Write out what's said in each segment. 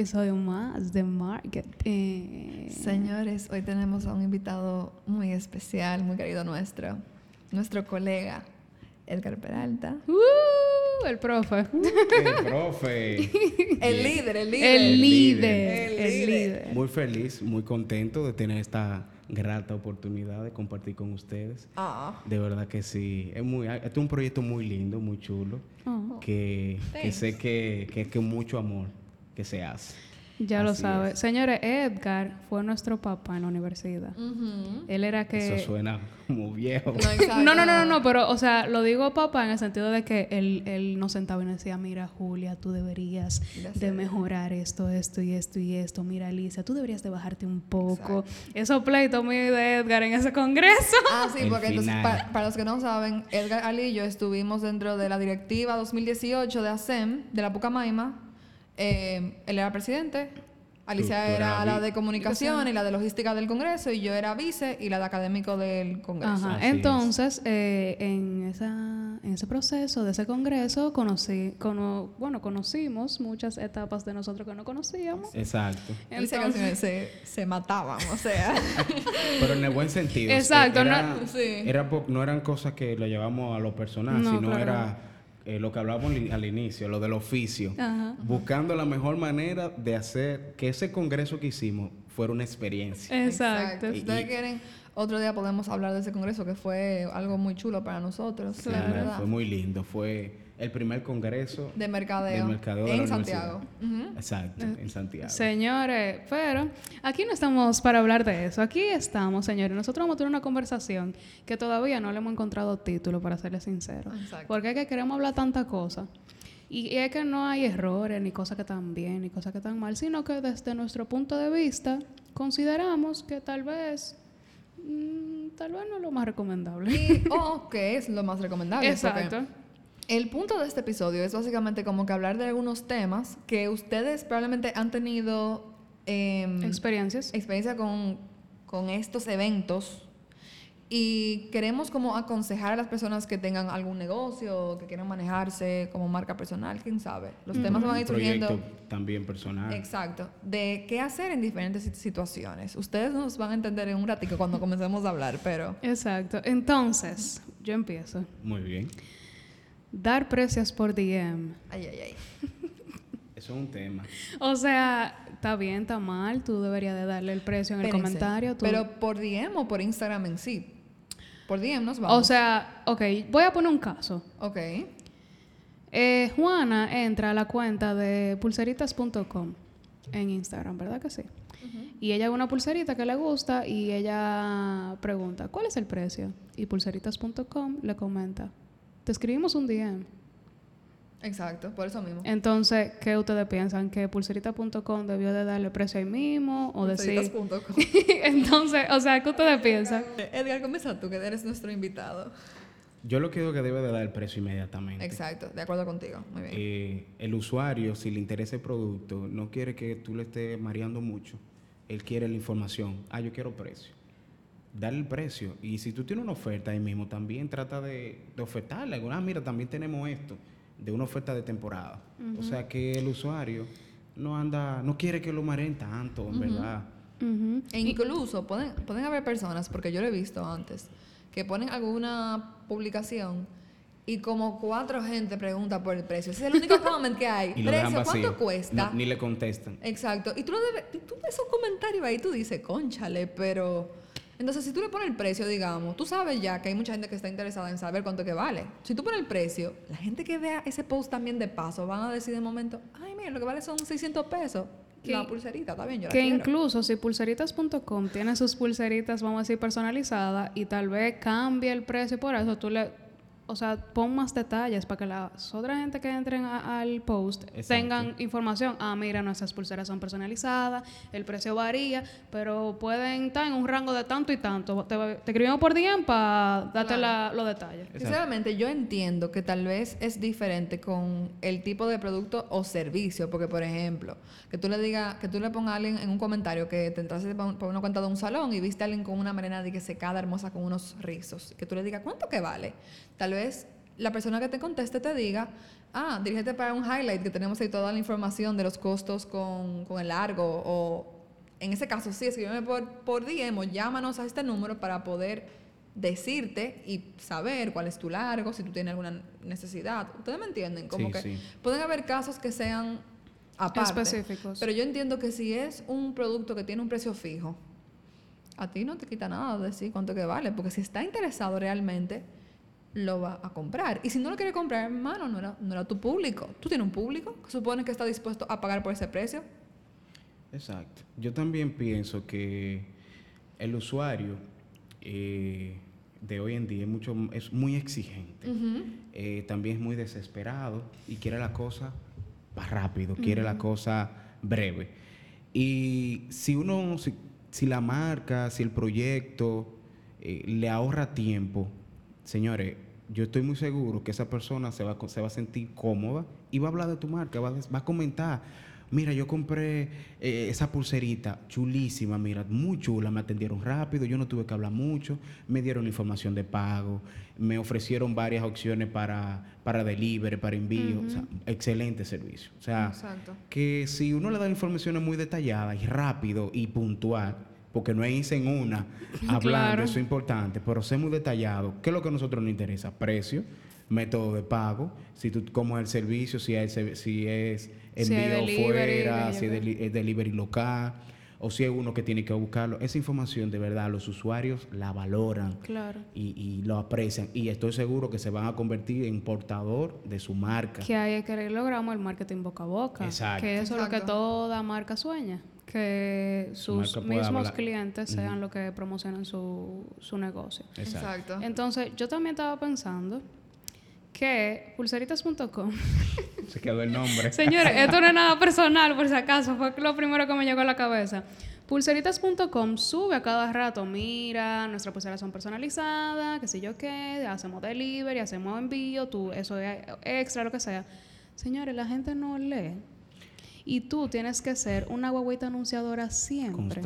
episodio más de Marketing. Señores, hoy tenemos a un invitado muy especial, muy querido nuestro, nuestro colega Edgar Peralta. ¡Uh! el profe. El profe. el líder, el líder. El líder. El líder. Muy feliz, muy contento de tener esta grata oportunidad de compartir con ustedes. Ah, De verdad que sí. Es muy, este es un proyecto muy lindo, muy chulo, Oh, que, que sé que, que es con mucho amor que se hace. ya lo sabe. es. Señores, Edgar fue nuestro papá en la universidad. Él era que... Eso suena como viejo. No. No, no, no, no, pero, o sea, lo digo papá en el sentido de que él, él nos sentaba y nos decía, mira, Julia, tú deberías Gracias. de mejorar esto, esto y esto y esto. Mira, Alicia, tú deberías de bajarte un poco. Esos pleitos míos de Edgar en ese congreso. Ah, sí, El porque entonces, pa- para los que no saben, Edgar Ali y yo estuvimos dentro de la directiva 2018 de ASEM, de la Pucamaima. Eh, él era presidente, Alicia Tú- tú era la de comunicación y la de logística del Congreso, y yo era vice y la de académico del Congreso. Ajá. Entonces, eh, en, esa, en ese proceso de ese congreso, conocí, cono- bueno, conocimos muchas etapas de nosotros que no conocíamos. Exacto. Entonces, se, se mataban, o sea. Pero en el buen sentido. Exacto, Era, no- Sí. era po- no eran cosas que lo llevamos a lo personal, No, sino claro. era eh, lo que hablábamos al inicio, lo del oficio. Ajá. Buscando la mejor manera de hacer que ese congreso que hicimos fuera una experiencia. Exacto. Si ustedes Y- quieren, otro día podemos hablar de ese congreso que fue algo muy chulo para nosotros. Sí, verdad. fue muy lindo. Fue el primer congreso De mercadeo. en Santiago. Exacto, en Santiago. Señores, pero aquí no estamos para hablar de eso. Aquí estamos, señores. Nosotros vamos a tener una conversación que todavía no le hemos encontrado título, para serles sinceros. Exacto. Porque es que queremos hablar tanta cosa. Y es que no hay errores, ni cosas que están bien, ni cosas que están mal, sino que desde nuestro punto de vista consideramos que tal vez, mm, tal vez no es lo más recomendable. O que es lo más recomendable. porque Exacto. El punto de este episodio es básicamente como que hablar de algunos temas que ustedes probablemente han tenido em, Experiencias. experiencia con, con estos eventos y queremos como aconsejar a las personas que tengan algún negocio, que quieran manejarse como marca personal, quién sabe. Los temas van a ir surgiendo. proyecto también personal. Exacto, de qué hacer en diferentes sit- situaciones. Ustedes nos van a entender en un ratito cuando comencemos a hablar, pero Exacto. Entonces, yo empiezo. Muy bien. Dar precios por DM. ay, ay, ay. Eso es un tema. O sea, está bien, está mal, tú deberías de darle el precio en el comentario. tú- Pero por DM o por Instagram en sí. Por DM nos vamos. o sea, ok, voy a poner un caso. ok. Eh, Juana entra a la cuenta de pulseritas.com en Instagram, ¿verdad que sí? Y ella ve una pulserita que le gusta y ella pregunta, ¿cuál es el precio? Y pulseritas.com le comenta, te escribimos un DM. Exacto, por eso mismo. Entonces, ¿qué ustedes piensan? ¿Que pulserita.com debió de darle precio ahí mismo? ¿O decir...? Pulseritas.com. Entonces, o sea, ¿qué ustedes piensan? Edgar, comienza tú, que eres nuestro invitado. Yo lo creo que debe de dar el precio inmediatamente. Exacto, de acuerdo contigo. Muy bien. Eh, el usuario, si le interesa el producto, no quiere que tú le estés mareando mucho. Él quiere la información. Ah, yo quiero precio. Dale el precio. Y si tú tienes una oferta ahí mismo, también trata de, de ofertarle. Ah, mira, también tenemos esto, de una oferta de temporada. O sea que el usuario no anda, no quiere que lo mareen tanto, en verdad. E incluso pueden, pueden haber personas, porque yo lo he visto antes, que ponen alguna publicación y como cuatro gente pregunta por el precio. Ese es el único comment que hay. Y precio. ¿cuánto cuesta? No, ni le contestan. Exacto. Y tú, lo debes, tú ves un comentario ahí y tú dices, conchale, pero... Entonces, si tú le pones el precio, digamos, tú sabes ya que hay mucha gente que está interesada en saber cuánto que vale. Si tú pones el precio, la gente que vea ese post también de paso van a decir de momento, ay, mira, lo que vale son 600 pesos. Que- la pulserita, está bien, yo la Que quiero. incluso si pulseritas.com tiene sus pulseritas, vamos a decir, personalizadas y tal vez cambie el precio por eso, tú le, o sea, pon más detalles para que las otras gente que entren a- al post Exacto. tengan información. Ah, mira, nuestras pulseras son personalizadas, el precio varía, pero pueden estar en un rango de tanto y tanto. Te, te escribimos por DM para darte Claro. la- los detalles. Exacto. Sinceramente, yo entiendo que tal vez es diferente con el tipo de producto o servicio, porque por ejemplo, que tú le digas, que tú le pongas a alguien en un comentario que te entraste por una cuenta de un salón y viste a alguien con una melena de que secada hermosa con unos rizos, que tú le digas, ¿cuánto que vale? Tal vez la persona que te conteste te diga, ah, dirígete para un highlight que tenemos ahí toda la información de los costos con, con el largo o en ese caso sí, escríbeme por, por DM o llámanos a este número para poder decirte y saber cuál es tu largo, si tú tienes alguna necesidad. ¿Ustedes me entienden? Como Sí, que sí. pueden haber casos que sean aparte. Específicos. Pero yo entiendo que si es un producto que tiene un precio fijo, a ti no te quita nada decir cuánto que vale, porque si está interesado realmente, lo va a comprar. Y si no lo quiere comprar, hermano, no era, no era tu público. Tú tienes un público que supone que está dispuesto a pagar por ese precio. Exacto. Yo también pienso que el usuario eh, de hoy en día es, mucho, es muy exigente. Eh, también es muy desesperado y quiere la cosa más rápido, quiere la cosa breve. Y si uno, si, si la marca, si el proyecto eh, le ahorra tiempo, señores, yo estoy muy seguro que esa persona se va, a co- se va a sentir cómoda y va a hablar de tu marca, va a, des- va a comentar. Mira, yo compré eh, esa pulserita chulísima, mira, muy chula, me atendieron rápido, yo no tuve que hablar mucho, me dieron información de pago, me ofrecieron varias opciones para, para delivery, para envío, o sea, excelente servicio. O sea, Exacto. que si uno le da informaciones muy detalladas y rápido y puntual, porque no es en una hablando, Claro. eso es importante, pero ser muy detallado, ¿qué es lo que a nosotros nos interesa? Precio, método de pago, si tú cómo es el servicio, si es, si es Si envío delivery, fuera, si es, es delivery local, o si es uno que tiene que buscarlo. Esa información de verdad los usuarios la valoran Claro. y, y lo aprecian y estoy seguro que se van a convertir en portador de su marca. Que hay que logramos el marketing boca a boca. Exacto. Que eso es lo que toda marca sueña. Que Su sus mismos hablar. clientes sean los que promocionan su, su negocio. Exacto. Entonces, yo también estaba pensando que pulseritas.com. Se quedó el nombre. Señores, esto no es nada personal, por si acaso, fue lo primero que me llegó a la cabeza. Pulseritas.com sube a cada rato, mira, nuestras pulseras son personalizadas, qué sé yo qué, hacemos delivery, hacemos envío, tú, eso es extra, lo que sea. Señores, la gente no lee. Y tú tienes que ser una guaguita anunciadora siempre.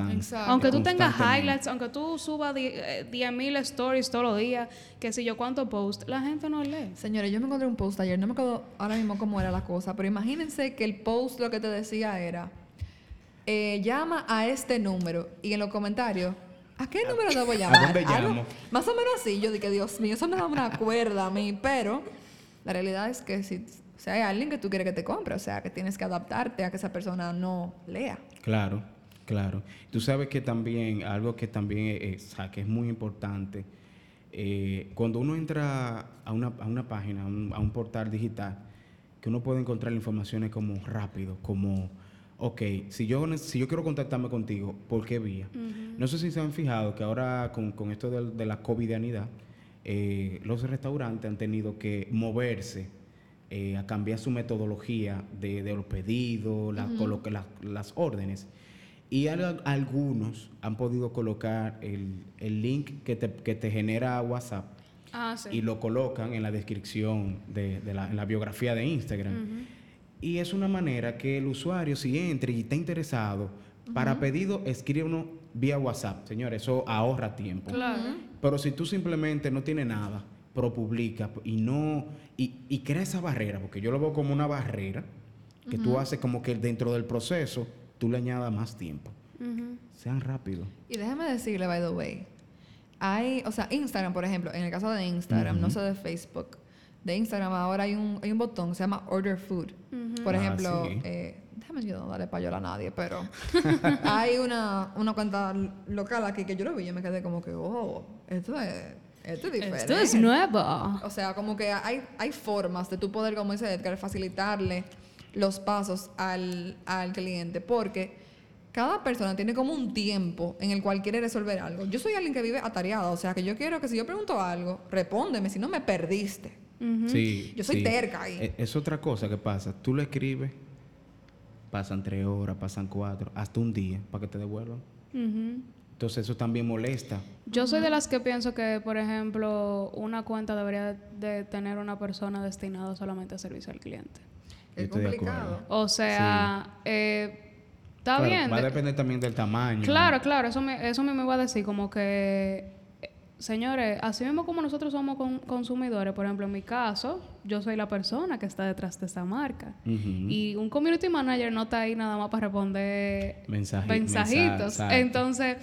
Aunque tú tengas highlights, aunque tú subas die- eh, 10.000 stories todos los días, qué sé yo cuánto post, la gente no lee. Señores, yo me encontré un post ayer, no me acuerdo ahora mismo cómo era la cosa, pero imagínense que el post lo que te decía era, eh, llama a este número y en los comentarios, ¿a qué número debo llamar? dónde Algo llamo? Más o menos así, yo dije, Dios mío, eso me da una cuerda a mí, pero la realidad es que si, si hay alguien que tú quieres que te compre, o sea, que tienes que adaptarte a que esa persona no lea. Claro, claro. Tú sabes que también, algo que también es, o sea, que es muy importante, eh, cuando uno entra a una, a una página, a un, a un portal digital, que uno puede encontrar informaciones como rápido, como, ok, si yo, si yo quiero contactarme contigo, ¿por qué vía? No sé si se han fijado que ahora con, con esto de, de la covidianidad, eh, los restaurantes han tenido que moverse eh, a cambiar su metodología de, de los pedidos, la- coloca- las- las órdenes. Y al- algunos han podido colocar el, el link que te, que te genera WhatsApp Ah, sí. y lo colocan en la descripción de, de la, en la biografía de Instagram. Y es una manera que el usuario, si entra y está interesado, para pedido, escríbenos vía WhatsApp. Señores, eso ahorra tiempo. Claro. Pero si tú simplemente no tienes nada, pero publica y no y, y crea esa barrera, porque yo lo veo como una barrera que tú haces como que dentro del proceso tú le añadas más tiempo. Sean rápidos. Y déjame decirle, by the way, hay, o sea, Instagram, por ejemplo, en el caso de Instagram, no sé de Facebook, de Instagram ahora hay un, hay un botón que se llama Order Food. Por Ah, ejemplo, sí. eh, déjame yo no darle payola a nadie, pero hay una, una cuenta local aquí que yo lo vi y yo me quedé como que, oh, esto es, esto es diferente. Esto es nuevo. O sea, como que hay, hay formas de tú poder, como dice Edgar, facilitarle los pasos al, al cliente, porque cada persona tiene como un tiempo en el cual quiere resolver algo. Yo soy alguien que vive atareado, o sea, que yo quiero que si yo pregunto algo, respóndeme, si no me perdiste. Sí, Yo soy sí. terca ahí. Es, es otra cosa que pasa. Tú le escribes, pasan tres horas, pasan cuatro, hasta un día para que te devuelvan. Ujú. Entonces eso también molesta. Yo soy de las que pienso que, por ejemplo, una cuenta debería de tener una persona destinada solamente a servicio al cliente. Es complicado. O sea, eh, está Claro, bien. Va a de- depender también del tamaño. Claro, claro, eso me, eso me iba a decir, como que, eh, señores, así mismo como nosotros somos con- consumidores, por ejemplo, en mi caso, yo soy la persona que está detrás de esa marca. Y un community manager no está ahí nada más para responder Mensaji- mensajitos. Entonces,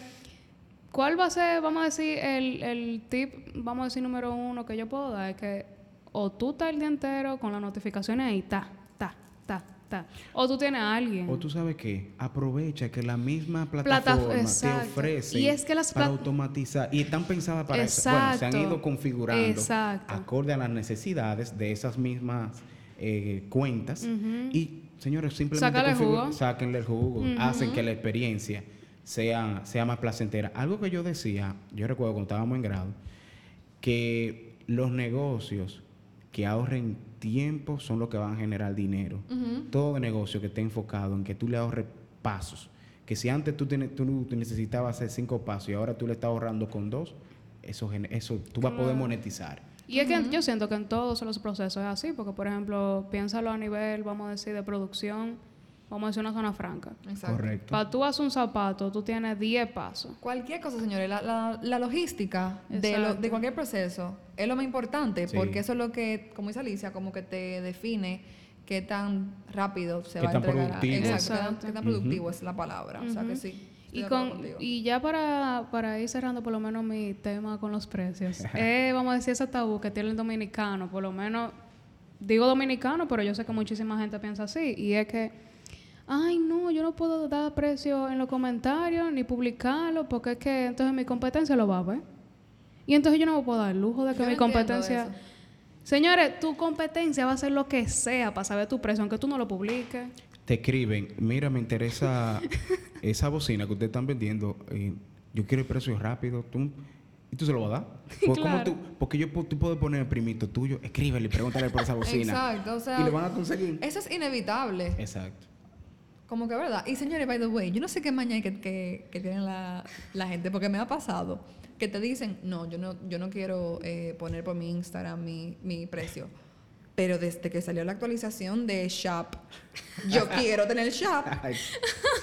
¿cuál va a ser, vamos a decir, el, el tip, vamos a decir, número uno que yo puedo dar? Es que o tú estás el día entero con las notificaciones ahí, ta, ta, ta, ta. O tú tienes a alguien. O tú sabes qué, aprovecha que la misma Plataf- plataforma te exacto. ofrece Y es que las para automatizar y están pensadas para eso. Bueno, se han Exacto. ido configurando Exacto. acorde a las necesidades de esas mismas eh, cuentas y señores simplemente Sácale configuran- jugo. sáquenle el jugo, hacen que la experiencia sea, sea más placentera. Algo que yo decía, yo recuerdo cuando estábamos en grado, que los negocios que ahorren tiempo son los que van a generar dinero. Todo negocio que esté enfocado en que tú le ahorres pasos. Que si antes tú, tienes- tú necesitabas hacer cinco pasos y ahora tú le estás ahorrando con dos, eso, eso tú vas a poder monetizar. Y es que yo siento que en todos los procesos es así, porque por ejemplo, piénsalo a nivel, vamos a decir, de producción, vamos a decir una zona franca. Exacto. Correcto. Para tú hacer un zapato, tú tienes 10 pasos. Cualquier cosa, señores, la, la- la logística de, lo- de cualquier proceso es lo más importante, Sí. porque eso es lo que, como dice Alicia, como que te define qué tan rápido se Qué va a entregar. productivo. Exacto, qué tan- Exacto. qué tan productivo es la palabra. O sea que sí. Y, con, y ya para, para ir cerrando por lo menos mi tema con los precios, eh, vamos a decir ese tabú que tiene el dominicano, por lo menos, digo dominicano, pero yo sé que muchísima gente piensa así, y es que, ay no, yo no puedo dar precio en los comentarios ni publicarlo, porque es que entonces mi competencia lo va a ver. Y entonces yo no me puedo dar el lujo de que Yo mi competencia... eso. Señores, tu competencia va a hacer lo que sea para saber tu precio, aunque tú no lo publiques. Te escriben, mira, me interesa esa bocina que ustedes están vendiendo, eh, yo quiero el precio rápido, tú, y tú se lo vas a dar. Pues, ¿cómo Claro. tú? Porque yo, tú puedes poner el primito tuyo, escríbele, pregúntale por esa bocina. Exacto, o sea, y lo van a conseguir. Eso es inevitable. Exacto. Como que verdad. Y señores, by the way, yo no sé qué mañana que, que, que tienen la, la gente, porque me ha pasado que te dicen, no, yo no, yo no quiero eh, poner por mi Instagram mi, mi precio. Pero desde que salió la actualización de Shop, yo quiero tener Shop,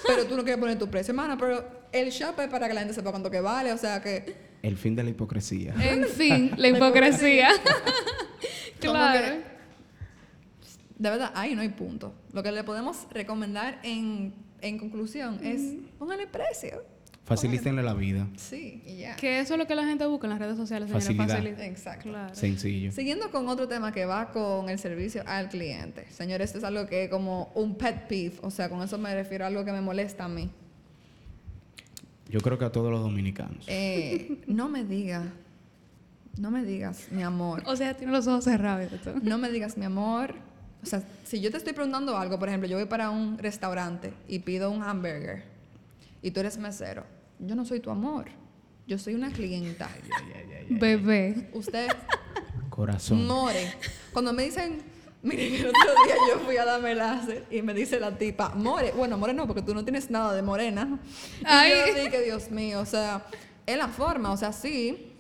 pero tú no quieres poner tu precio, hermana. Pero el Shop es para que la gente sepa cuánto que vale, o sea que... el fin de la hipocresía. En fin, la hipocresía. Como claro. De verdad, ahí no hay punto. Lo que le podemos recomendar en, en conclusión es póngale precio. Facilítenle la vida. Sí, y ya. Que eso es lo que la gente busca en las redes sociales. Facilidad. Exacto. Claro. Sencillo. Siguiendo con otro tema que va con el servicio al cliente. Señores, esto es algo que es como un pet peeve. O sea, con eso me refiero a algo que me molesta a mí. Yo creo que a todos los dominicanos. Eh, no me digas, no me digas, mi amor. O sea, tiene los ojos cerrados. No me digas, mi amor. O sea, si yo te estoy preguntando algo, por ejemplo, yo voy para un restaurante y pido un hamburger y tú eres mesero, yo no soy tu amor. Yo soy una clienta. Bebé. Usted Corazón. more. Cuando me dicen, miren, el otro día yo fui a darme láser y me dice la tipa, more. Bueno, more no, porque tú no tienes nada de morena. Y Ay. yo dije, Dios mío, o sea, es la forma, o sea, sí.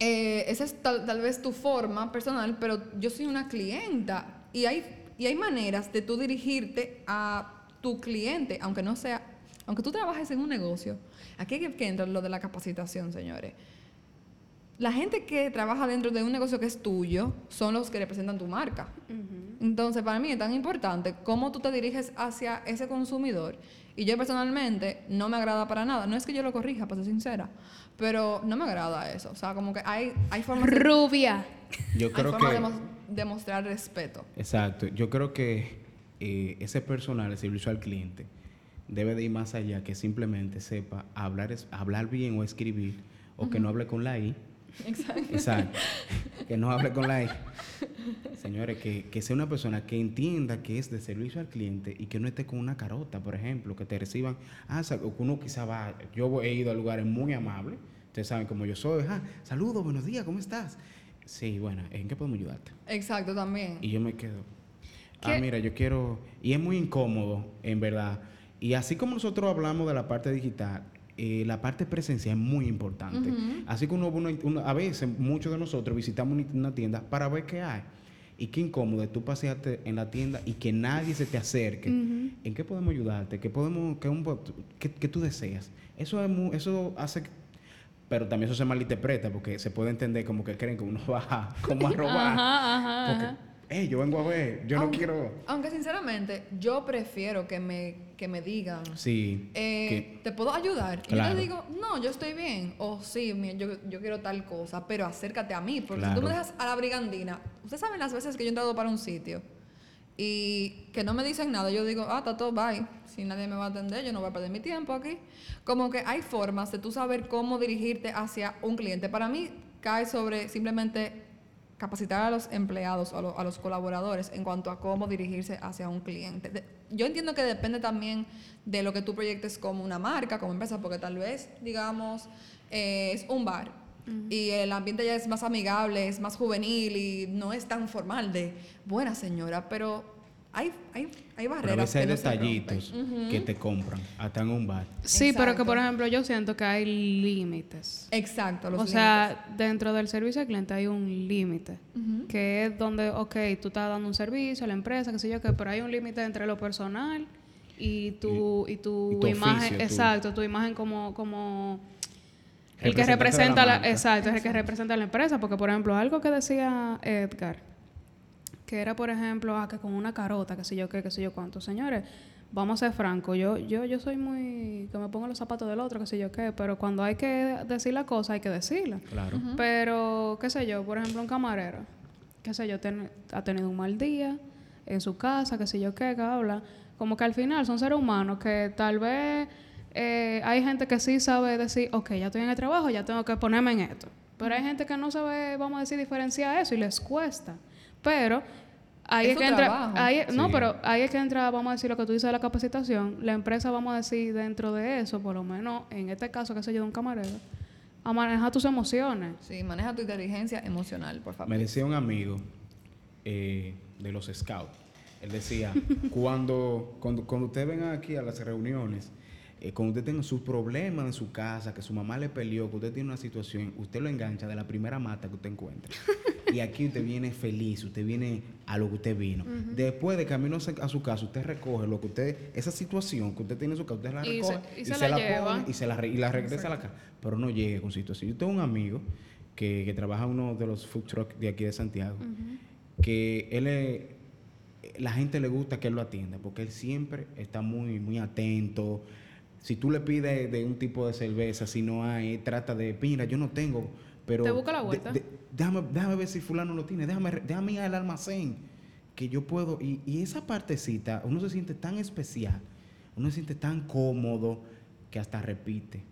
eh, esa es tal, tal vez tu forma personal, pero yo soy una clienta y hay, y hay maneras de tú dirigirte a tu cliente, aunque no sea, aunque tú trabajes en un negocio. Aquí hay que, que entra lo de la capacitación, señores. La gente que trabaja dentro de un negocio que es tuyo son los que representan tu marca. Entonces, para mí es tan importante cómo tú te diriges hacia ese consumidor. Y yo personalmente no me agrada para nada. No es que yo lo corrija, para ser sincera, pero no me agrada eso. O sea, como que hay, hay formas, de, Rubia. Yo hay creo formas que... de mos- de mostrar respeto. Exacto. Yo creo que eh, ese personal, el servicio al cliente, debe de ir más allá que simplemente sepa hablar, hablar bien o escribir, o que no hable con la I. Exacto. Exacto. que no hable con la I. Señores, que, que sea una persona que entienda que es de servicio al cliente y que no esté con una carota, por ejemplo, que te reciban. Ah, o que uno quizá va. Yo he ido a lugares muy amables. Ustedes saben cómo yo soy. Ah, saludos, buenos días, ¿cómo estás? Sí, bueno, ¿en qué podemos ayudarte? Exacto, también. Y yo me quedo. Ah, ¿Qué? mira, yo quiero. Y es muy incómodo, en verdad. Y así como nosotros hablamos de la parte digital, eh, la parte presencial es muy importante. Así que uno, uno- uno- a veces, muchos de nosotros visitamos una- tienda para ver qué hay. Y qué incómodo es tú pasearte en la tienda y que nadie se te acerque. ¿En qué podemos ayudarte? ¿Qué, podemos, qué, un- qué- qué tú deseas? Eso, es mu- eso hace Pero también eso se malinterpreta porque se puede entender como que creen que uno va como a robar. Ajá, ajá, Porque, ajá. hey, yo vengo a ver, yo no Aunque- quiero... Aunque sinceramente, yo prefiero que me, que me digan. Sí. eh, que- ¿Te puedo ayudar? Y yo Claro. te digo, no, yo estoy bien. O sí, mira, yo, yo quiero tal cosa, pero acércate a mí. Porque si tú me Claro. dejas a la brigandina, ustedes saben las veces que yo he entrado para un sitio y que no me dicen nada, yo digo, ah, está todo, bye. Si nadie me va a atender, yo no voy a perder mi tiempo aquí. Como que hay formas de tú saber cómo dirigirte hacia un cliente. Para mí cae sobre simplemente capacitar a los empleados o a, a los colaboradores en cuanto a cómo dirigirse hacia un cliente. Yo entiendo que depende también de lo que tú proyectes como una marca, como empresa, porque tal vez, digamos, eh, es un bar y el ambiente ya es más amigable, es más juvenil y no es tan formal de buena señora, pero hay, hay, hay Pero a barreras veces hay que no se detallitos que te compran, hasta en un bar. Sí, pero que Exacto. por ejemplo yo siento que hay límites. Exacto, los O sea, dentro del servicio al cliente hay un límite, que es donde, ok, tú estás dando un servicio a la empresa, qué sé yo, que pero hay un límite entre lo personal y tu, y, tu, y tu imagen, oficio, tu- exacto, tu imagen como, como el que la representa la, exacto, es el que representa a la empresa, porque por ejemplo, algo que decía Edgar, que era por ejemplo, ah, que con una carota, qué sé yo qué, qué sé yo cuánto, señores, vamos a ser francos, yo, yo, yo soy muy, que me pongo los zapatos del otro, qué sé yo qué, pero cuando hay que decir la cosa, hay que decirla. Claro. Pero, qué sé yo, por ejemplo, un camarero, qué sé yo, ten- ha tenido un mal día en su casa, qué sé yo qué, que habla. Como que al final son seres humanos que tal vez eh, hay gente que sí sabe decir, ok, ya estoy en el trabajo, ya tengo que ponerme en esto. Pero hay gente que no sabe, vamos a decir, diferenciar eso y les cuesta. Pero ahí Es que entra, ahí- no, pero ahí es que entra, vamos a decir, lo que tú dices de la capacitación. La empresa, vamos a decir, dentro de eso, por lo menos en este caso, que sé yo, de un camarero, a manejar tus emociones. Sí, maneja tu inteligencia emocional, por favor. Me decía un amigo eh, de los scouts, él decía, cuando, cuando, cuando ustedes vengan aquí a las reuniones, eh, cuando usted tenga sus problemas en su casa, que su mamá le peleó, que usted tiene una situación, usted lo engancha de la primera mata que usted encuentre. y aquí usted viene feliz, usted viene a lo que usted vino. Después de camino a su- su casa, usted recoge lo que usted, esa situación que usted tiene en su casa, usted la Y recoge se- y se la lleva. pone y se la, y la regresa a la casa. Pero no llegue con situación. Yo tengo un amigo que, que trabaja en uno de los food trucks de aquí de Santiago, que él es- la gente le gusta que él lo atienda, porque él siempre está muy, muy atento. Si tú le pides de un tipo de cerveza, si no hay, trata de, mira, yo no tengo, pero... Te busca la vuelta. de- déjame, déjame ver si fulano lo tiene, déjame, déjame ir al almacén, que yo puedo... Y, y esa partecita, uno se siente tan especial, uno se siente tan cómodo, que hasta repite,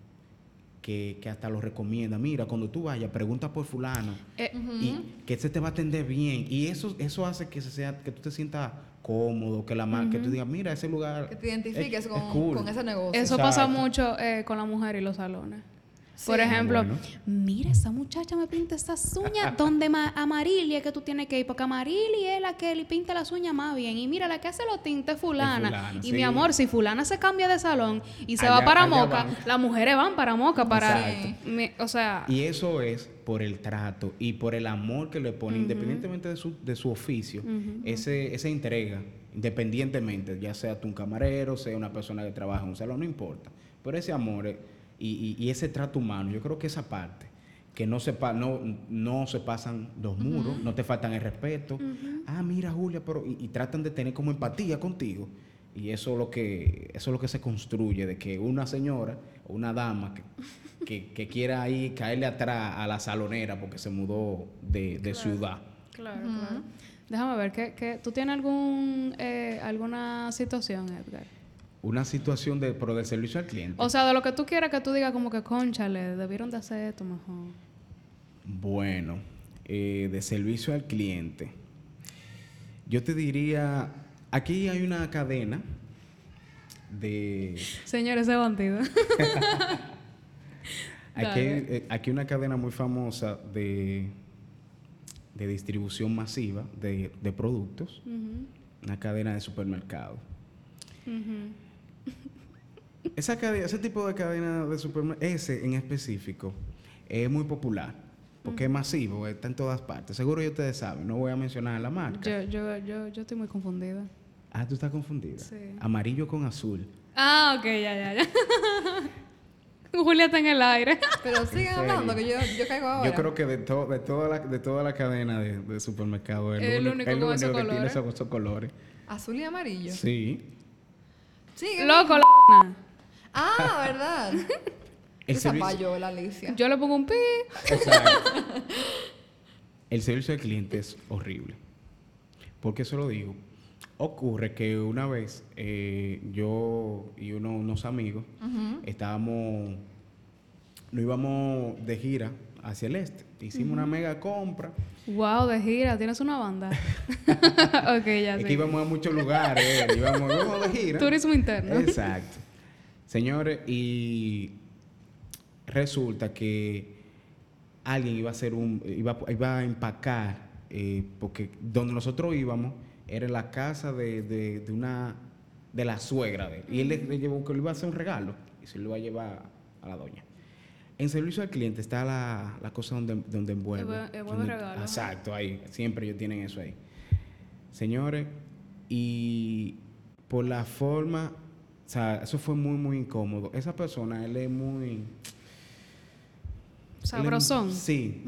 que, que hasta lo recomienda. Mira, cuando tú vayas, pregunta por fulano Eh, y que se te va a atender bien y eso eso hace que se sea que tú te sientas cómodo que la mar- que tú digas mira ese lugar Que te identifiques es- con, es cool". con ese negocio. Eso pasa mucho eh, con la mujer y los salones. Sí. Por Ah, ejemplo, bueno. mira, esa muchacha me pinta estas uñas donde ma- Amarili es que tú tienes que ir, porque Amarili es la que le pinta las uñas más bien. Y mira, la que hace los tintes fulana. fulana, y sí. mi amor, si fulana se cambia de salón y se va para Moca, van. las mujeres van para Moca para... Exacto. mi- o sea, y eso es por el trato y por el amor que le pone independientemente de su, de su oficio ese esa entrega independientemente ya sea tú un camarero sea una persona que trabaja en un salón no importa. Pero ese amor eh, y, y- y ese trato humano yo creo que esa parte que no se, pa- no, no se pasan los muros, no te faltan el respeto. Ah, mira, Julia, pero y, y tratan de tener como empatía contigo. Y eso es lo que eso es lo que se construye de que una señora o una dama que, que, que quiera ahí caerle atrás a la salonera porque se mudó de, de ciudad. claro, claro. Déjame ver, ¿qué, qué, tú tienes algún, eh, alguna situación, Edgar? Una situación de pero del servicio al cliente. O sea, de lo que tú quieras que tú digas como que, conchale, debieron de hacer esto mejor. Bueno, eh, de servicio al cliente. Yo te diría, aquí hay una cadena de... Señores, ese bandido. Aquí, eh, aquí una cadena muy famosa de, de distribución masiva de, de productos, una cadena de supermercado. Esa cadena, ese tipo de cadena de supermercado, ese en específico, es muy popular, porque es masivo, está en todas partes. Seguro que ustedes saben, no voy a mencionar la marca. Yo, yo, yo, yo estoy muy confundida. Ah, tú estás confundida. Sí. Amarillo con azul. Ah, ok, ya, ya, ya. Julia está en el aire. Pero siguen hablando que yo, yo caigo ahora. Yo creo que de, to- de, toda, la, de toda la cadena de, de supermercados, el, El único, único el con único esos que tiene colores. esos, esos colores. Azul y amarillo. Sí. Sigue. Loco, la Ah, ¿verdad? El falló la Alicia. Yo le pongo un pi. Exacto. El servicio al cliente es horrible. ¿Por qué se lo digo? Ocurre que una vez eh, yo y uno- unos amigos estábamos, nos íbamos de gira hacia el este. Hicimos una mega compra. Wow, de gira, tienes una banda. ok, ya Es sé. que íbamos a muchos lugares, eh, íbamos, íbamos de gira. Turismo interno. Exacto. Señores, y resulta que alguien iba a hacer un, iba, iba a empacar, eh, porque donde nosotros íbamos era la casa de, de, de una, de la suegra de él. Y él le, le llevó que le iba a hacer un regalo y se lo iba a llevar a la doña. En servicio al cliente está la, la cosa donde, donde envuelve. El buen- regalo. Exacto, ahí. Siempre ellos tienen eso ahí. Señores, y por la forma, o sea, eso fue muy, muy incómodo. Esa persona, él es muy... él es- Sabrosón. sí.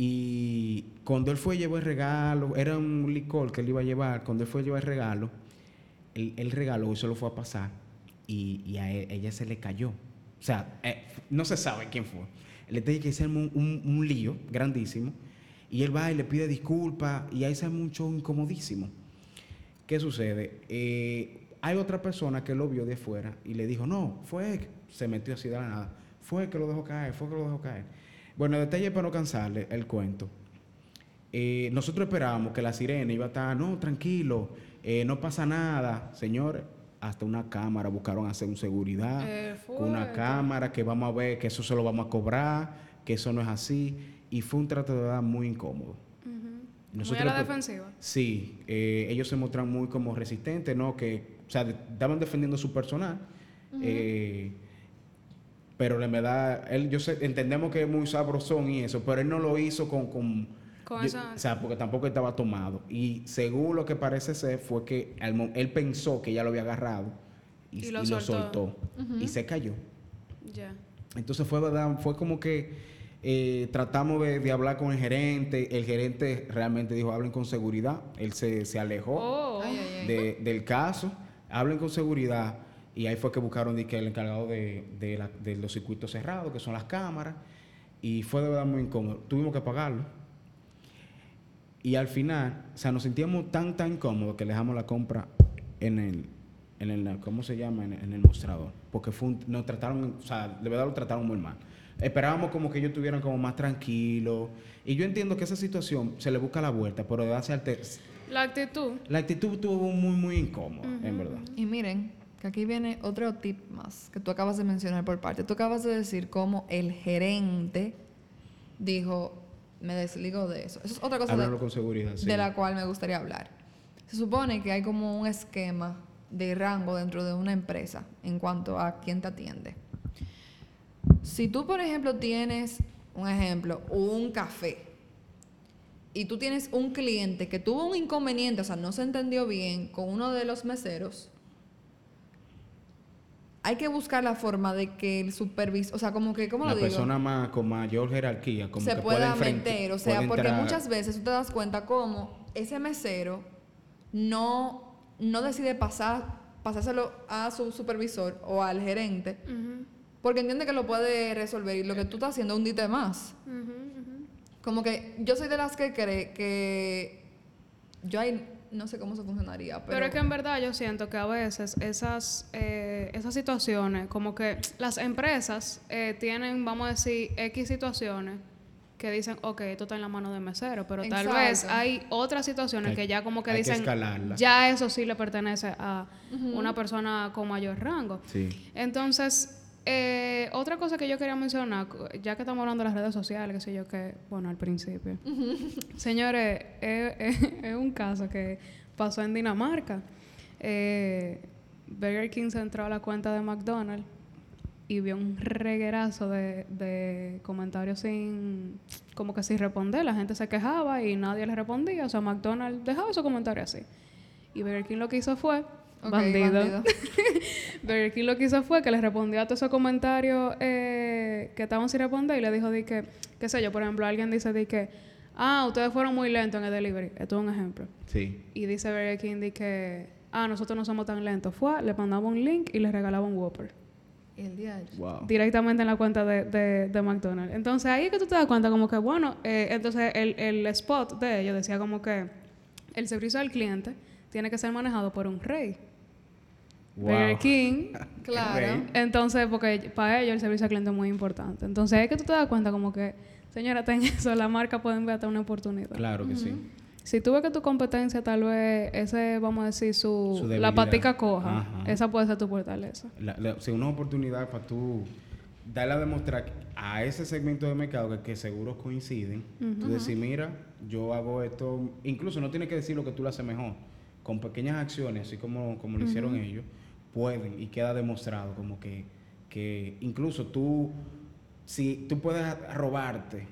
Y cuando él fue a llevar el regalo, era un licor que él iba a llevar, cuando él fue a llevar el regalo, él regaló y se lo fue a pasar y, y a ella se le cayó. O sea, eh, no se sabe quién fue. Le tiene que hacer un, lío grandísimo y él va y le pide disculpas y ahí se arma un incomodísimo. ¿Qué sucede? Eh, hay otra persona que lo vio de fuera y le dijo, no, fue él. Se metió así de la nada. Fue él que lo dejó caer, fue él que lo dejó caer. Bueno, detalle para no cansarle el cuento. Eh, nosotros esperábamos que la sirena iba a estar, no, tranquilo, eh, no pasa nada. Señores, hasta una cámara buscaron hacer un seguridad. Eh, con una cámara que vamos a ver que eso se lo vamos a cobrar, que eso no es así. Y fue un trato de verdad muy incómodo. Muy a la pe- defensiva. Sí, ellos se muestran muy como resistentes, ¿no? Que, o sea, estaban defendiendo su personal. eh, pero en verdad, él, yo sé, entendemos que es muy sabrosón y eso, pero él no lo hizo con... con, Con yo- O sea, porque tampoco estaba tomado. Y según lo que parece ser, fue que él pensó que ya lo había agarrado y, Y lo y lo soltó. Y se cayó. Ya. Entonces fue verdad, fue como que eh, tratamos de, de hablar con el gerente. El gerente realmente dijo, hablen con seguridad. Él se, se alejó Oh. Ay, ay, ay. de- del caso. Hablen con seguridad. Y ahí fue que buscaron de que el encargado de, de la- de los circuitos cerrados, que son las cámaras. Y fue de verdad muy incómodo. Tuvimos que pagarlo. Y al final, o sea, nos sentíamos tan, tan incómodos que dejamos la compra en el, en el ¿cómo se llama? En, el- en el mostrador. Porque fue un- nos trataron, o sea, de verdad lo trataron muy mal. Esperábamos como que ellos estuvieran como más tranquilos. Y yo entiendo que esa situación se le busca la vuelta, pero de darse alter- La actitud. la actitud estuvo muy, muy incómoda, en verdad. Y miren, que aquí viene otro tip más que tú acabas de mencionar por parte. Tú acabas de decir cómo el gerente dijo, me desligo de eso. Eso es otra cosa de, Háblalo con seguridad, sí. de la cual me gustaría hablar. Se supone que hay como un esquema de rango dentro de una empresa en cuanto a quién te atiende. Si tú, por ejemplo, tienes, un ejemplo, un café y tú tienes un cliente que tuvo un inconveniente, o sea, no se entendió bien con uno de los meseros, hay que buscar la forma de que el supervisor, o sea, como que, ¿cómo la lo digo? persona más, con mayor jerarquía, como se que pueda puede meter, o sea, porque entrar- muchas veces tú te das cuenta cómo ese mesero no, no decide pasar, pasárselo a su supervisor o al gerente, porque entiende que lo puede resolver y lo que tú estás haciendo es hundite más. ujú, ujú. Como que yo soy de las que cree que yo ahí no sé cómo eso funcionaría, pero, Pero, es que en verdad yo siento que a veces esas, eh, esas situaciones, como que las empresas eh, tienen, vamos a decir, X situaciones que dicen, ok, esto está en la mano del mesero, pero tal vez hay otras situaciones Hay- que ya como que dicen, ya eso sí le pertenece a una persona con mayor rango. Sí. Entonces, eh, otra cosa que yo quería mencionar, ya que estamos hablando de las redes sociales, que sé yo, que, bueno, al principio. Señores, es, es- es un caso que pasó en Dinamarca. Eh, Burger King se entró a la cuenta de McDonald's y vio un reguerazo de, de comentarios sin, como que sin responder. La gente se quejaba y nadie le respondía. O sea, McDonald's dejaba su comentario así. Y Burger King lo que hizo fue Bandido. bandido. Burger King lo que hizo fue que le respondió a todos esos comentarios eh, que estaban sin responder y le dijo de que, qué sé yo, por ejemplo, alguien dice de que, ah, ustedes fueron muy lentos en el delivery. Esto es un ejemplo. Sí. Y dice Burger King de que, ah, nosotros no somos tan lentos. Fue, le mandaba un link y le regalaba un Whopper. El día Wow. Directamente en la cuenta de, de, de McDonald's. Entonces ahí es que tú te das cuenta como que, bueno, eh, entonces el, el spot de ellos decía como que el servicio al cliente tiene que ser manejado por un rey. Burger Wow. King Claro. Entonces, porque para ellos el servicio al cliente es muy importante. Entonces, es que tú te das cuenta como que, señora, ten eso, la marca pueden ver hasta una oportunidad. Claro que sí. Si tú ves que tu competencia tal vez, ese, vamos a decir, su, Su la patica coja, Ajá. esa puede ser tu fortaleza. La, la- o sea, una oportunidad para tú darle a demostrar a ese segmento de mercado que, que seguros coinciden. Tú decir, mira, yo hago esto. Incluso no tienes que decir lo que tú lo haces mejor. Con pequeñas acciones, así como, como lo hicieron ellos, pueden y queda demostrado como que, que incluso tú, si tú puedes robarte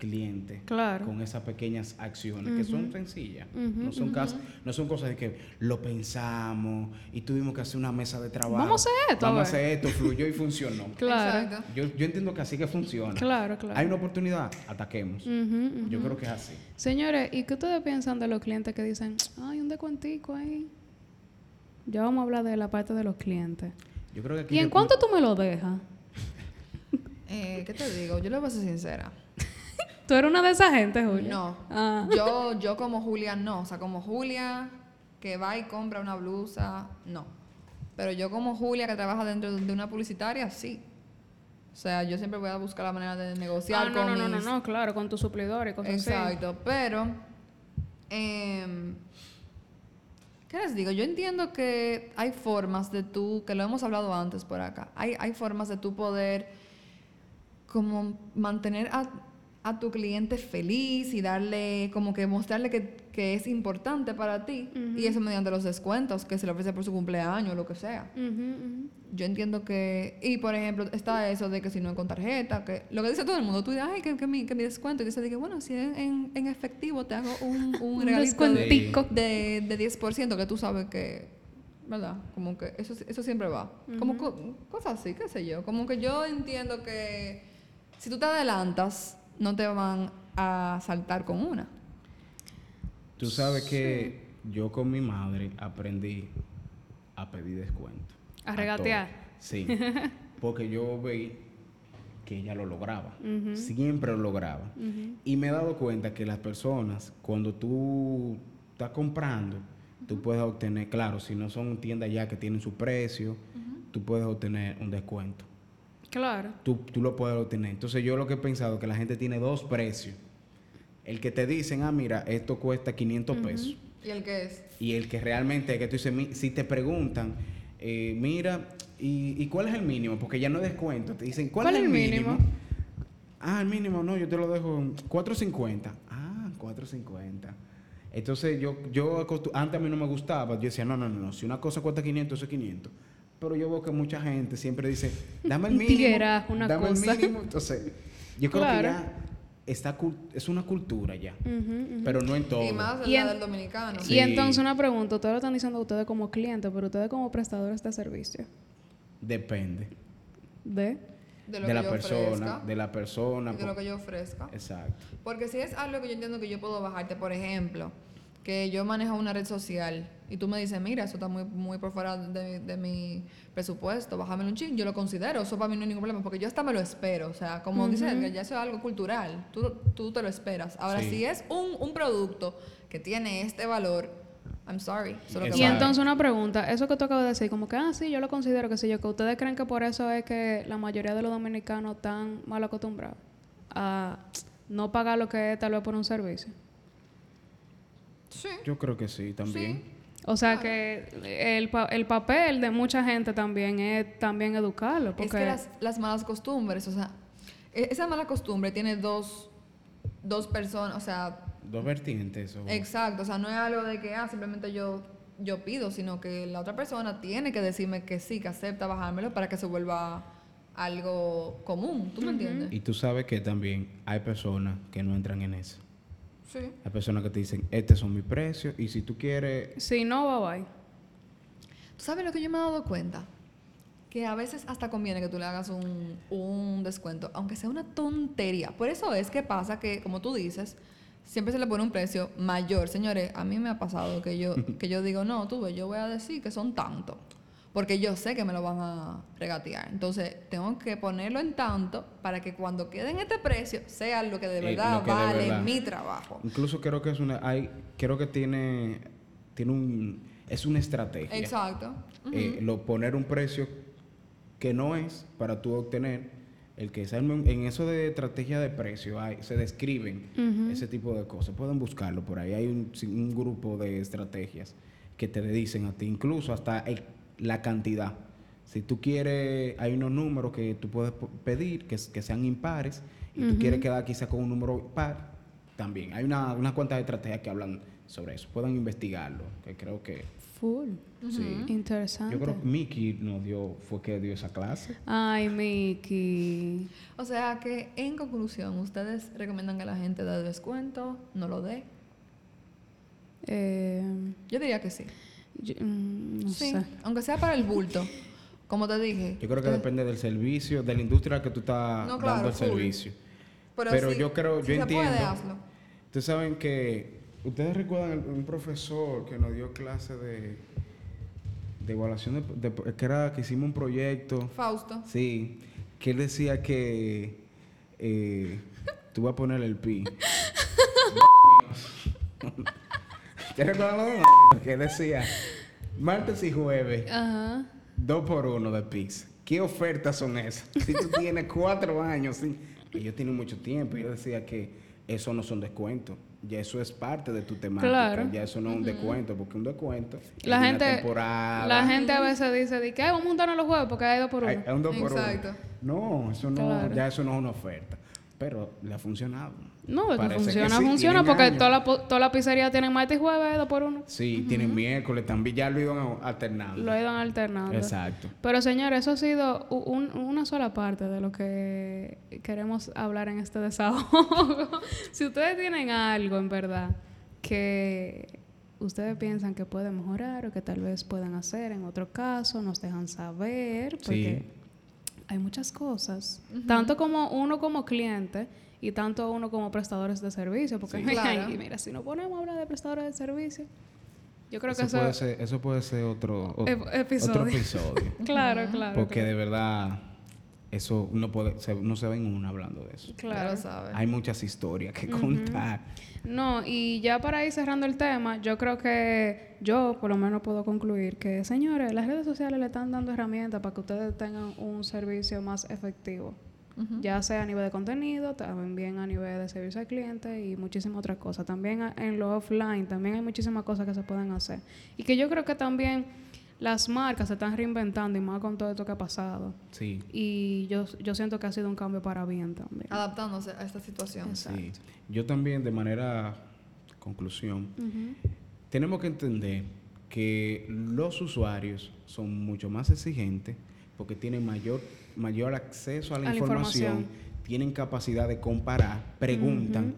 cliente Claro. con esas pequeñas acciones que son sencillas. No, son cas- no son cosas de que lo pensamos y tuvimos que hacer una mesa de trabajo. Vamos a hacer esto, Vamos a hacer esto, fluyó y funcionó. Claro. Exacto. Yo, yo entiendo que así que funciona. Claro, claro. Hay una oportunidad, ataquemos. Yo creo que es así. Señores, ¿y qué ustedes piensan de los clientes que dicen, ay, un descuentico ahí? Ya vamos a hablar de la parte de los clientes. Yo creo que aquí ¿Y en cuánto tú me lo dejas? Eh, ¿Qué te digo? Yo le voy a ser sincera. ¿Tú eres una de esas gente, Julia? No. Ah. Yo, yo como Julia no. O sea, como Julia que va y compra una blusa, no. Pero yo como Julia que trabaja dentro de una publicitaria, sí. O sea, yo siempre voy a buscar la manera de negociar Ah, no, con no, no, no, mis- no, claro, con tu suplidor y cosas así. Exacto, pero em, ¿qué les digo? Yo entiendo que hay formas de tú, que lo hemos hablado antes por acá, hay, hay formas de tú poder como mantener a, a tu cliente feliz y darle, como que mostrarle que, que es importante para ti y eso mediante los descuentos que se le ofrece por su cumpleaños o lo que sea. Yo entiendo que, y por ejemplo, está eso de que si no es con tarjeta, que lo que dice todo el mundo, tú dices, ay, que, que mi, que mi descuento, y dice, que bueno, si es en, en efectivo te hago un, un Un regalito de, descuentico. de, de 10%, que tú sabes que, ¿verdad? Como que eso, eso siempre va. Como co- cosas así, qué sé yo. Como que yo entiendo que si tú te adelantas, no te van a saltar con una. Tú sabes que yo con mi madre aprendí a pedir descuento. A regatear. todo. Sí. Porque yo veí que ella lo lograba. Siempre lo lograba. Y me he dado cuenta que las personas, cuando tú estás comprando, tú puedes obtener, claro, si no son tiendas ya que tienen su precio, tú puedes obtener un descuento. Claro. Tú, tú lo puedes obtener. Entonces yo lo que he pensado es que la gente tiene dos precios. El que te dicen, ah, mira, esto cuesta 500 pesos. ¿Y el que es? Y el que realmente, que tú dices, mi- si te preguntan, eh, mira, ¿y, y cuál es el mínimo? Porque ya no es descuento. Te dicen, ¿cuál, es el mínimo? Ah, el mínimo, no, yo te lo dejo en 4.50. Ah, 4.50. Entonces yo, yo antes a mí no me gustaba, yo decía, no, no, no, no, si una cosa cuesta 500, eso es 500. Pero yo veo que mucha gente siempre dice, dame el mínimo. tiguerazo, una dame cosa. el mínimo. Entonces, yo creo Claro. que ya está, es una cultura ya, pero no en todo. Y más Y la en- del dominicano. Sí. Y entonces una pregunta, ustedes lo están diciendo ustedes como clientes, pero ustedes como prestadores de servicio. Depende. ¿De? De lo de que la yo persona, ofrezca. de la persona. y de lo que yo ofrezca. Exacto. Porque si es algo que yo entiendo que yo puedo bajarte, por ejemplo, que yo manejo una red social y tú me dices, mira, eso está muy, muy por fuera de, de mi presupuesto, bájamelo un ching, yo lo considero, eso para mí no hay ningún problema, porque yo hasta me lo espero, o sea, como dice Edgar, ya eso es algo cultural, tú, tú te lo esperas. Ahora, Sí. si es un, un producto que tiene este valor, I'm sorry, eso es lo que Y entonces una pregunta, eso que tú acabas de decir, como que, ah, sí, yo lo considero que sí, yo, que ustedes creen que por eso es que la mayoría de los dominicanos están mal acostumbrados a no pagar lo que es tal vez por un servicio. Sí. Yo creo que sí, también. O sea que el, pa- el papel de mucha gente también es también educarlo, porque Es que las, las malas costumbres, o sea, e- esa mala costumbre tiene dos, dos personas, o sea, Dos vertientes. o- Exacto, o sea, no es algo de que ah, simplemente yo, yo pido, sino que la otra persona tiene que decirme que sí, que acepta bajármelo para que se vuelva algo común, ¿tú me entiendes? Y tú sabes que también hay personas que no entran en eso. Sí. Hay personas que te dicen, estos son mis precios y si tú quieres... si no, bye bye. ¿Tú sabes lo que yo me he dado cuenta? Que a veces hasta conviene que tú le hagas un, un descuento, aunque sea una tontería. Por eso es que pasa que, como tú dices, siempre se le pone un precio mayor. Señores, a mí me ha pasado que yo, que yo digo, no, tú ves, yo voy a decir que son tanto. Porque yo sé que me lo van a regatear. Entonces, tengo que ponerlo en tanto para que cuando quede en este precio sea lo que de verdad lo que de vale verdad. mi trabajo. Incluso creo que es una, hay, creo que tiene, tiene un, es una estrategia. Exacto. Eh, lo poner un precio que no es para tú obtener el que sea en eso de estrategia de precio hay, se describen ese tipo de cosas pueden buscarlo por ahí hay un, un grupo de estrategias que te dicen a ti incluso hasta el- la cantidad si tú quieres hay unos números que tú puedes pedir que, sean impares y tú quieres quedar quizá con un número par también hay una, unas cuantas estrategias que hablan sobre eso pueden investigarlo que creo que Full. sí Interesante. yo creo que Mickey nos dio, fue que dio esa clase. Ay, Mickey. O sea que, en conclusión, ¿ustedes recomiendan que la gente dé descuento? ¿No lo dé? Eh, Yo diría que sí. Yo- mm, no sí. sé. Aunque sea para el bulto. Como te dije. Yo creo que depende del servicio, de la industria que tú estás No, claro, dando el full. servicio. Pero, si- yo creo, si yo se entiendo. Puede, hazlo. Ustedes saben que, ustedes recuerdan un profesor que nos dio clase de, de evaluación de, de- que era que hicimos un proyecto, Fausto. sí, que él decía que eh, tú vas a poner el pi. ¿Te recuerdas lo? Que decía martes y jueves Ajá. Dos por uno de pizza. ¿Qué ofertas son esas? Si tú tienes cuatro años, sí. Y yo tengo mucho tiempo. Yo decía que eso no son descuentos. Ya eso es parte de tu temática. Claro. Ya eso no es un descuento, porque un descuento es La una gente, temporada. la gente a veces dice de que "Ay, vamos a juntarnos los juegos porque hay dos por uno. Hay- hay un dos por uno. No, eso no, Claro. ya eso no es una oferta. Pero le ha funcionado. No, que Parece que funciona, sí, funciona tienen porque años. toda la, po- toda la pizzería tiene martes y jueves, dos por uno. Sí, tienen miércoles también. Ya lo iban alternando. Lo iban alternando. Exacto. Pero señores, eso ha sido un- una sola parte de lo que queremos hablar en este desahogo. si ustedes tienen algo en verdad que ustedes piensan que puede mejorar o que tal vez puedan hacer en otro caso, nos dejan saber, porque hay muchas cosas, tanto como uno como cliente y tanto uno como prestadores de servicio, porque Sí. Claro. ay, mira, si nos ponemos a hablar de prestadores de servicio, yo creo que eso, puede ser, eso puede ser otro, o- Ep- episodio. otro episodio. Claro, claro. Porque claro. de verdad, eso no puede, se- no se ven una hablando de eso. Claro. Sabes. Hay muchas historias que contar. No, y ya para ir cerrando el tema, yo creo que yo por lo menos puedo concluir que, señores, las redes sociales le están dando herramientas para que ustedes tengan un servicio más efectivo. Ya sea a nivel de contenido, también a nivel de servicio al cliente y muchísimas otras cosas. También en lo offline, también hay muchísimas cosas que se pueden hacer. Y que yo creo que también las marcas se están reinventando y más con todo esto que ha pasado. Sí, Y yo, yo siento que ha sido un cambio para bien también. Adaptándose a esta situación. Exacto. sí. Yo también, de manera conclusión, tenemos que entender que los usuarios son mucho más exigentes porque tienen mayor, mayor acceso a la, A información, información. tienen capacidad de comparar, preguntan.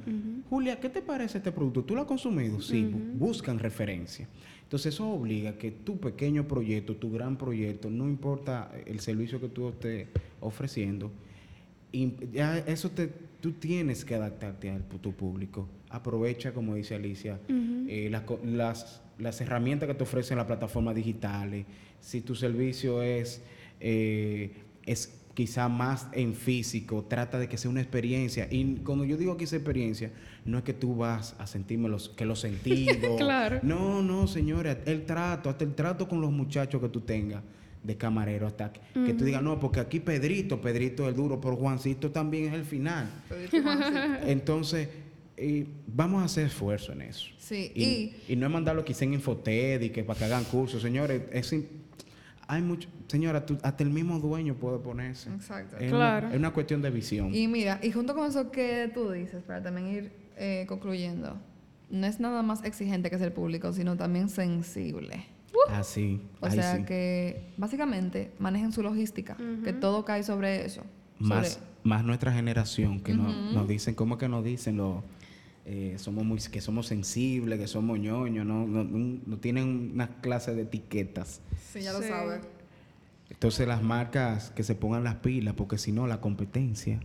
Julia, ¿qué te parece este producto? ¿Tú lo has consumido? Sí, bu- buscan referencia. Entonces eso obliga que tu pequeño proyecto, tu gran proyecto, no importa el servicio que tú estés ofreciendo, y ya eso te, tú tienes que adaptarte a tu público. Aprovecha, como dice Alicia, eh, las, las, las herramientas que te ofrecen las plataformas digitales. Si tu servicio es, eh, es quizá más en físico, trata de que sea una experiencia. Y cuando yo digo que es experiencia, no es que tú vas a sentirme los, que los sentidos. Claro. No, no, señores, el trato, hasta el trato con los muchachos que tú tengas de camarero, hasta que, que tú digas, no, porque aquí Pedrito, Pedrito es el duro, pero Juancito también es el final. Entonces, eh, vamos a hacer esfuerzo en eso. Sí, Y, y y no es mandarlo quizá en Infoted y que para que hagan cursos, señores. Es, hay mucho, señora, tú- hasta el mismo dueño puede ponerse. Exacto. Es, Claro. una, es una cuestión de visión. Y mira, y junto con eso que tú dices, para también ir eh, concluyendo, no es nada más exigente que es el público, sino también sensible. Así. O sea que básicamente manejen su logística, que todo cae sobre eso. más, Sobre- más nuestra generación que nos, nos dicen, ¿cómo que nos dicen los eh, somos muy, que somos sensibles, que somos ñoños, no, no, no- no tienen una clase de etiquetas. Sí, ya lo Sí. sabes. Entonces las marcas que se pongan las pilas, porque si no la competencia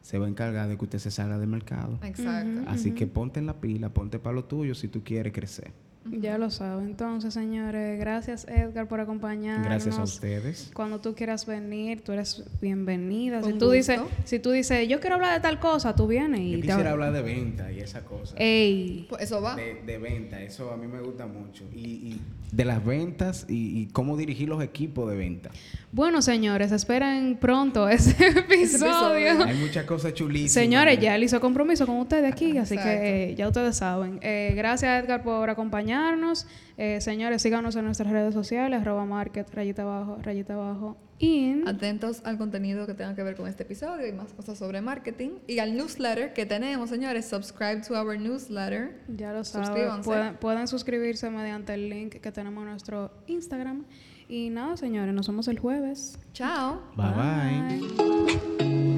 se va a encargar de que usted se salga del mercado. Exacto. Así que ponte en la pila, ponte para lo tuyo si tú quieres crecer. Ya lo saben. Entonces, señores, gracias Edgar por acompañarnos. Gracias a ustedes. Cuando tú quieras venir, tú eres bienvenida. Si tú dices, si tú dices, yo quiero hablar de tal cosa, tú vienes y Yo quisiera hablar de venta y esa cosa. Ey, Pues eso va. De, de venta, eso a mí me gusta mucho. Y, y de las ventas y, y cómo dirigir los equipos de venta. Bueno, señores, esperen pronto ese episodio. episodio. Hay muchas cosas chulísimas. Señores, ya él hizo compromiso con ustedes aquí, así Exacto. que eh, ya ustedes saben. Eh, gracias, Edgar, por acompañarnos. Eh, señores, síganos en nuestras redes sociales, arroba market, rayita abajo, rayita abajo, in. Atentos al contenido que tenga que ver con este episodio y más cosas sobre marketing. Y al newsletter que tenemos, señores. Subscribe to our newsletter. Ya lo saben. Suscríbanse. Pueden, pueden suscribirse mediante el link que tenemos en nuestro Instagram. Y nada, señores, nos vemos el jueves. Chao. Bye bye. bye.